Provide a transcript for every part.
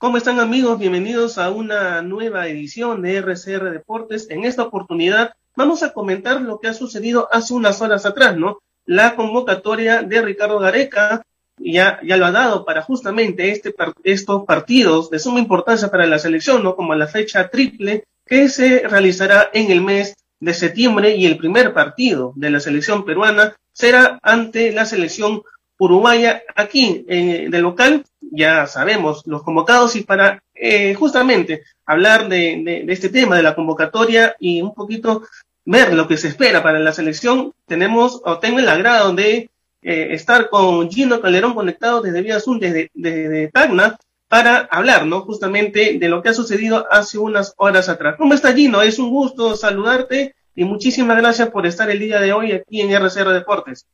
¿Cómo están amigos? Bienvenidos a una nueva edición de RCR Deportes. En esta oportunidad vamos a comentar lo que ha sucedido hace unas horas atrás, ¿no? La convocatoria de Ricardo Gareca ya, ya lo ha dado para justamente este, estos partidos de suma importancia para la selección, ¿no? Como la fecha triple que se realizará en el mes de septiembre y el primer partido de la selección peruana será ante la selección uruguaya aquí eh, de local ya sabemos los convocados y para eh, justamente hablar de, este tema de la convocatoria y un poquito ver lo que se espera para la selección, tenemos o tengo el agrado de eh, estar con Gino Calderón conectado desde Vía Azul, desde, desde Tacna, para hablar, ¿no? Justamente de lo que ha sucedido hace unas horas atrás. ¿Cómo está Gino? Es un gusto saludarte y muchísimas gracias por estar el día de hoy aquí en RCR Deportes.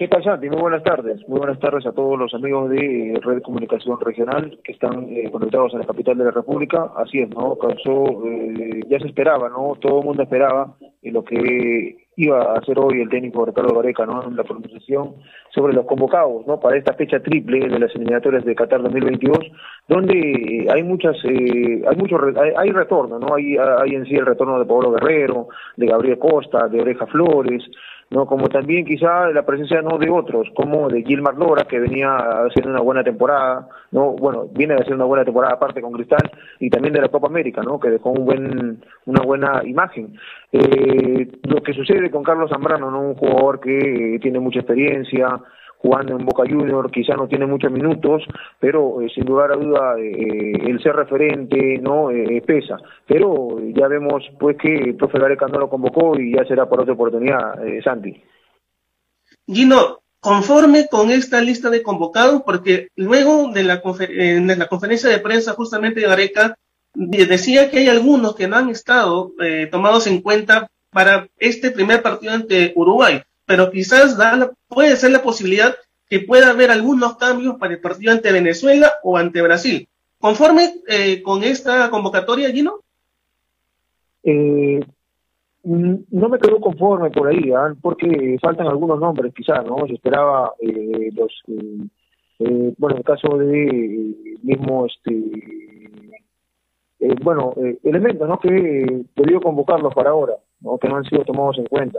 ¿Qué tal, Santi? Muy buenas tardes. Muy buenas tardes a todos los amigos de Red Comunicación Regional que están eh, conectados en la capital de la República. Así es, ¿no? Causó, eh, ya se esperaba, ¿no? Todo el mundo esperaba y lo que iba a hacer hoy el técnico Ricardo Gareca, ¿no? En la pronunciación sobre los convocados, ¿no? Para esta fecha triple de las eliminatorias de Qatar 2022, donde eh, hay muchas, hay mucho, hay, retorno, ¿no? Hay, hay en sí el retorno de Pablo Guerrero, de Gabriel Costa, de Oreja Flores, no como también quizá la presencia no de otros como de Gilmar Lora que venía haciendo una buena temporada no bueno viene haciendo una buena temporada aparte con Cristal y también de la Copa América no que dejó un buen una buena imagen. Eh, lo que sucede con Carlos Zambrano no un jugador que tiene mucha experiencia jugando en Boca Junior, quizá no tiene muchos minutos, pero eh, sin lugar a duda eh, el ser referente no eh, pesa. Pero ya vemos pues que el profe Gareca no lo convocó y ya será por otra oportunidad, Santi. Gino, conforme con esta lista de convocados, porque luego de la, de la conferencia de prensa justamente de Gareca decía que hay algunos que no han estado tomados en cuenta para este primer partido ante Uruguay pero quizás puede ser la posibilidad que pueda haber algunos cambios para el partido ante Venezuela o ante Brasil. ¿Conforme eh, con esta convocatoria, Gino? Eh, no me quedo conforme por ahí, ¿ah? porque faltan algunos nombres quizás, ¿no? Se esperaba eh, los, bueno, en el caso de mismo, este, bueno, elementos, ¿no? Que debió convocarlos para ahora, ¿no? Que no han sido tomados en cuenta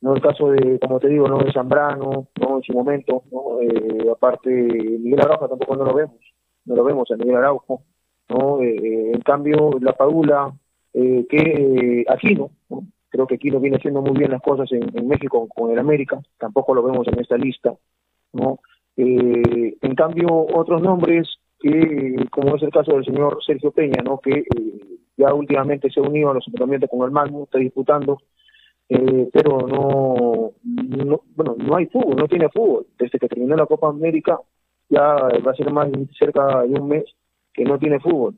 no el caso de como te digo no de Zambrano no en su momento no eh, aparte Miguel Araujo tampoco no lo vemos no lo vemos a Miguel Araujo no eh, eh, en cambio la Padula eh, que Aquino ¿no? creo que Aquino viene haciendo muy bien las cosas en, en México con el América tampoco lo vemos en esta lista no en cambio otros nombres que como es el caso del señor Sergio Peña no que ya últimamente se ha unido a los enfrentamientos con el Malmo está disputando eh, pero no, no, bueno, no hay fútbol, no tiene fútbol. Desde que terminó la Copa América ya va a ser más cerca de un mes que no tiene fútbol,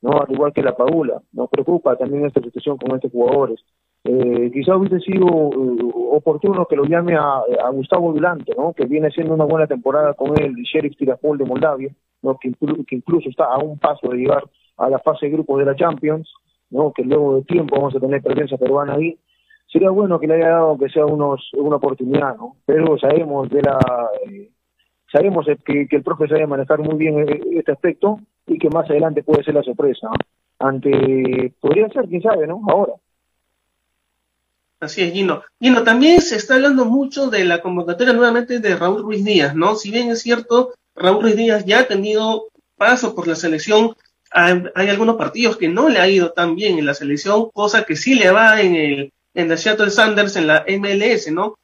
no al igual que la Paula. Nos preocupa también esta situación con estos jugadores. Eh, quizá hubiese sido eh, oportuno que lo llame a, a Gustavo Vilante, ¿no? que viene haciendo una buena temporada con el Sheriff Tiraspol de Moldavia, ¿no? que, que incluso está a un paso de llegar a la fase de grupo de la Champions, ¿no? que luego de tiempo vamos a tener presencia peruana ahí sería bueno que le haya dado que sea unos una oportunidad, ¿no? Pero sabemos de la eh, sabemos que, el profe sabe manejar muy bien e, este aspecto y que más adelante puede ser la sorpresa. Ante podría ser, quién sabe, ¿no? Ahora. Así es, Gino. Gino, también se está hablando mucho de la convocatoria nuevamente de Raúl Ruiz Díaz, ¿no? Si bien es cierto, Raúl Ruiz Díaz ya ha tenido paso por la selección, hay, hay algunos partidos que no le ha ido tan bien en la selección, cosa que sí le va en el en la Seattle Sanders en la MLS, ¿no?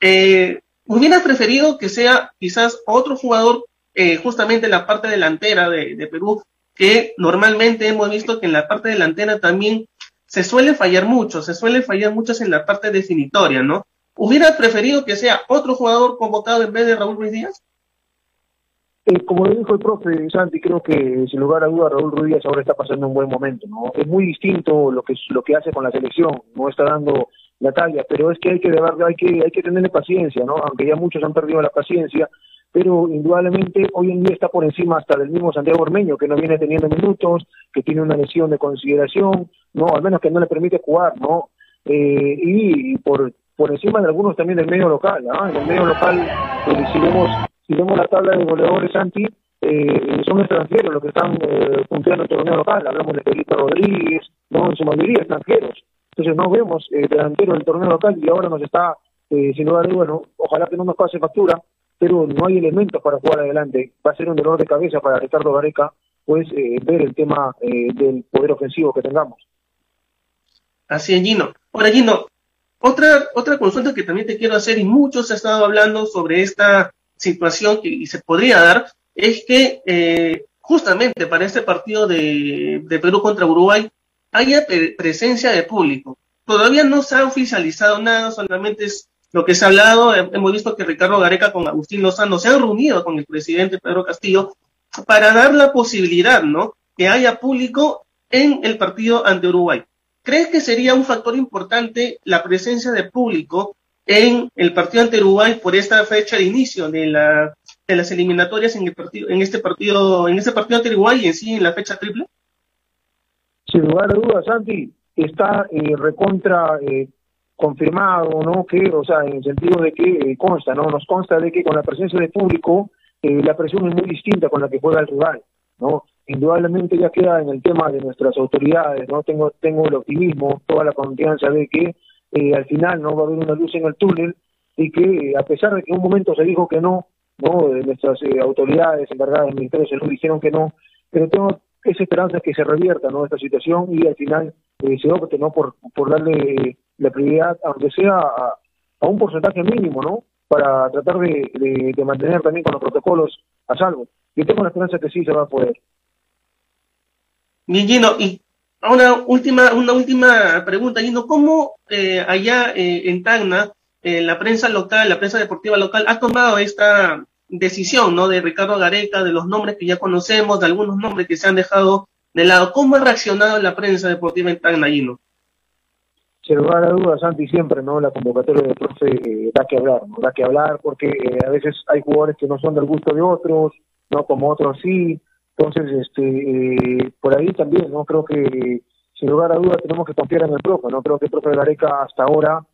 Eh, ¿Hubieras preferido que sea quizás otro jugador eh, justamente en la parte delantera de, Perú, que normalmente hemos visto que en la parte delantera también se suele fallar mucho, se suele fallar mucho en la parte definitoria, ¿no? ¿Hubieras preferido que sea otro jugador convocado en vez de Raúl Ruiz Díaz? Eh, como lo dijo el profe Santi, creo que sin lugar a duda Raúl Ruiz ahora está pasando un buen momento, ¿no? Es muy distinto lo que lo que hace con la selección, no está dando la talla, pero es que hay que hay que hay que tenerle paciencia, ¿no? Aunque ya muchos han perdido la paciencia, pero indudablemente hoy en día está por encima hasta del mismo Santiago Ormeño, que no viene teniendo minutos, que tiene una lesión de consideración, no, al menos que no le permite jugar, ¿no? Eh, y por por encima de algunos también del medio local, ¿ah? En el medio local, eh, si si vemos la tabla de goleadores anti, eh, son extranjeros los que están eh, en el torneo local. Hablamos de Felipe Rodríguez, no en su mayoría extranjeros. Entonces no vemos eh, delantero del torneo local y ahora nos está, eh, sin duda bueno, ojalá que no nos pase factura, pero no hay elementos para jugar adelante. Va a ser un dolor de cabeza para Ricardo Gareca, pues eh, ver el tema eh, del poder ofensivo que tengamos. Así es, Gino. Ahora, Gino, otra, otra consulta que también te quiero hacer, y muchos han estado hablando sobre esta situación que se podría dar, es que eh, justamente para este partido de, de, Perú contra Uruguay haya presencia de público. Todavía no se ha oficializado nada, solamente es lo que se ha hablado. Hemos visto que Ricardo Gareca con Agustín Lozano se han reunido con el presidente Pedro Castillo para dar la posibilidad, ¿no? Que haya público en el partido ante Uruguay. ¿Crees que sería un factor importante la presencia de público en el partido ante Uruguay por esta fecha de inicio de, la, de las eliminatorias en el partido, en este partido, en este partido ante Uruguay y en sí en la fecha triple? Sin lugar a dudas, Santi, está eh, recontra eh, confirmado, ¿no? Que, o sea, en el sentido de que eh, consta, ¿no? Nos consta de que con la presencia de público eh, la presión es muy distinta con la que juega el rival, ¿no? Indudablemente ya queda en el tema de nuestras autoridades, ¿no? Tengo, tengo el optimismo, toda la confianza de que eh, al final no va a haber una luz en el túnel y que a pesar de que en un momento se dijo que no, ¿no? nuestras autoridades encargadas del Ministerio de Salud dijeron que no, pero tengo esa esperanza que se revierta, ¿no? Esta situación y al final se opte, ¿no? Por, darle la prioridad, aunque sea a, un porcentaje mínimo, ¿no? Para tratar de, mantener también con los protocolos a salvo. Yo tengo la esperanza que sí se va a poder. Bien, Gino, y una última, una última pregunta, Gino, ¿cómo eh, allá eh, en Tacna eh, la prensa local, la prensa deportiva local ha tomado esta decisión, ¿no? De Ricardo Gareca, de los nombres que ya conocemos, de algunos nombres que se han dejado de lado. ¿Cómo ha reaccionado la prensa deportiva en Tacna, Gino? sin lugar a dudas, Santi, siempre, ¿no? La convocatoria del profe eh, da que hablar, ¿no? Da que hablar porque a veces hay jugadores que no son del gusto de otros, ¿no? Como otros sí. Entonces, este, eh, por ahí también, ¿no? Creo que, sin lugar a dudas, tenemos que confiar en el profe, ¿no? Creo que el profe Gareca hasta ahora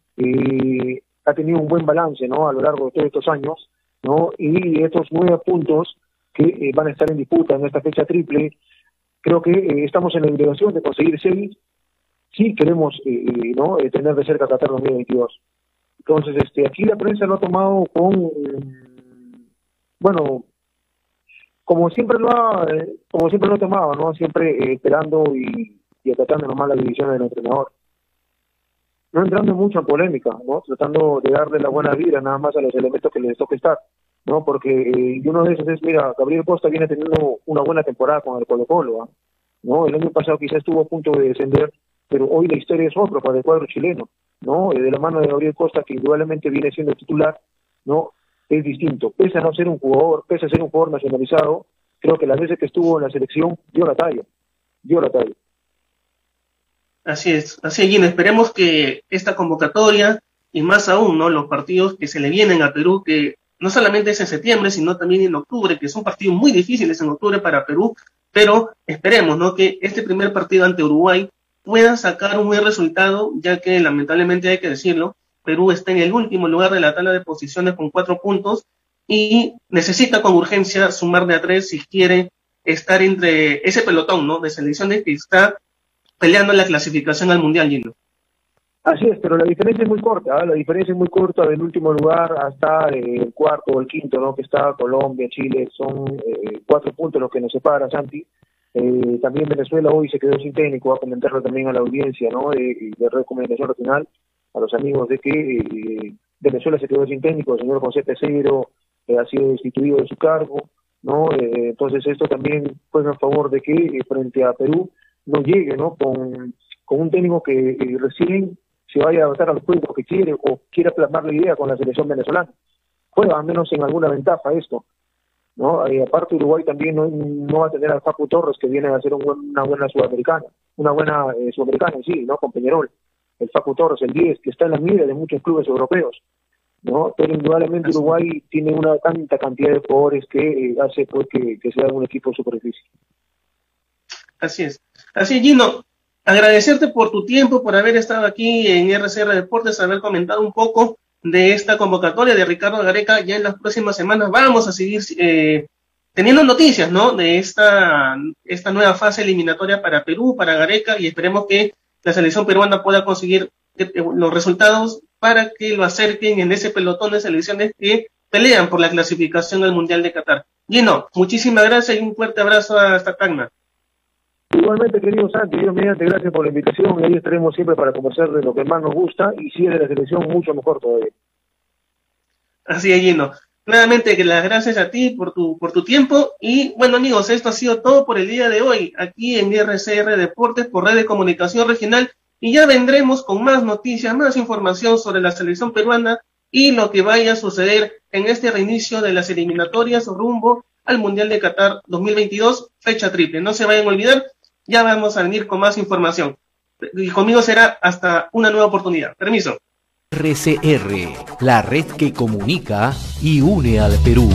ha tenido un buen balance, ¿no? A lo largo de todos estos años, ¿no? Y estos nueve puntos que van a estar en disputa en esta fecha triple, creo que estamos en la obligación de conseguir seis sí queremos eh, eh, no eh, tener de cerca Qatar 2022. Entonces, este, aquí la prensa lo ha tomado con, bueno, como siempre lo ha, como siempre lo ha tomado, ¿no? Siempre esperando y, y atacando nomás la división del entrenador. No entrando mucho en polémica, ¿no? Tratando de darle la buena vida nada más a los elementos que les toca estar, ¿no? Porque y uno de esos es, mira, Gabriel Costa viene teniendo una buena temporada con el Colo Colo, ¿no? El año pasado quizás estuvo a punto de descender pero hoy la historia es otra para el cuadro chileno, ¿no? Eh, de la mano de Gabriel Costa, que indudablemente viene siendo titular, ¿no? Es distinto. Pese a no ser un jugador, pese a ser un jugador nacionalizado, creo que las veces que estuvo en la selección dio la talla, dio la talla. Así es, así es. Esperemos que esta convocatoria y más aún, ¿no? Los partidos que se le vienen a Perú, que no solamente es en septiembre, sino también en octubre, que son partidos muy difíciles en octubre para Perú, pero esperemos, ¿no? Que este primer partido ante Uruguay pueda sacar un buen resultado, ya que lamentablemente hay que decirlo, Perú está en el último lugar de la tabla de posiciones con cuatro puntos y necesita con urgencia sumar de a tres si quiere estar entre ese pelotón, ¿no? De selecciones que está peleando la clasificación al Mundial, Gino. Así es, pero la diferencia es muy corta, ¿ah? la diferencia es muy corta del último lugar hasta el cuarto o el quinto, ¿no? Que está Colombia, Chile, son eh, cuatro puntos los que nos separa, Santi. Eh, también Venezuela hoy se quedó sin técnico, a comentarlo también a la audiencia ¿no? de, de Red Comunicación Regional, a los amigos de que eh, Venezuela se quedó sin técnico, el señor José Pesero eh, ha sido destituido de su cargo, ¿no? Eh, entonces esto también juega a favor de que frente a Perú no llegue ¿no? Con, con un técnico que recién se vaya a adaptar al juego que quiere o quiera plasmar la idea con la selección venezolana. Juega al menos en alguna ventaja esto. ¿no? Y aparte Uruguay también no, va a tener al Facu Torres que viene a ser una buena sudamericana, una buena eh, sudamericana sí, ¿no? Con Peñarol. El Facu Torres, el 10, que está en la mira de muchos clubes europeos, ¿no? Pero indudablemente Uruguay tiene una tanta cantidad de jugadores que eh, hace pues, que, que sea un equipo super difícil. Así es. Así es, Gino. Agradecerte por tu tiempo, por haber estado aquí en RCR Deportes, haber comentado un poco de esta convocatoria de Ricardo Gareca. Ya en las próximas semanas vamos a seguir eh, teniendo noticias, ¿no? De esta, esta nueva fase eliminatoria para Perú, para Gareca, y esperemos que la selección peruana pueda conseguir eh, los resultados para que lo acerquen en ese pelotón de selecciones que pelean por la clasificación al Mundial de Qatar. Gino, muchísimas gracias y un fuerte abrazo hasta Tacna. Igualmente, querido Santi, Dios mediante, gracias por la invitación y ahí estaremos siempre para conversar de lo que más nos gusta y si es de la selección, mucho mejor todavía. Así es, Gino. Nuevamente, que las gracias a ti por tu, por tu tiempo. Y bueno, amigos, esto ha sido todo por el día de hoy, aquí en RCR Deportes por Red de Comunicación Regional. Y ya vendremos con más noticias, más información sobre la selección peruana y lo que vaya a suceder en este reinicio de las eliminatorias rumbo al Mundial de Qatar 2022, fecha triple. No se vayan a olvidar, ya vamos a venir con más información. Y conmigo será hasta una nueva oportunidad. Permiso. RCR, la red que comunica y une al Perú.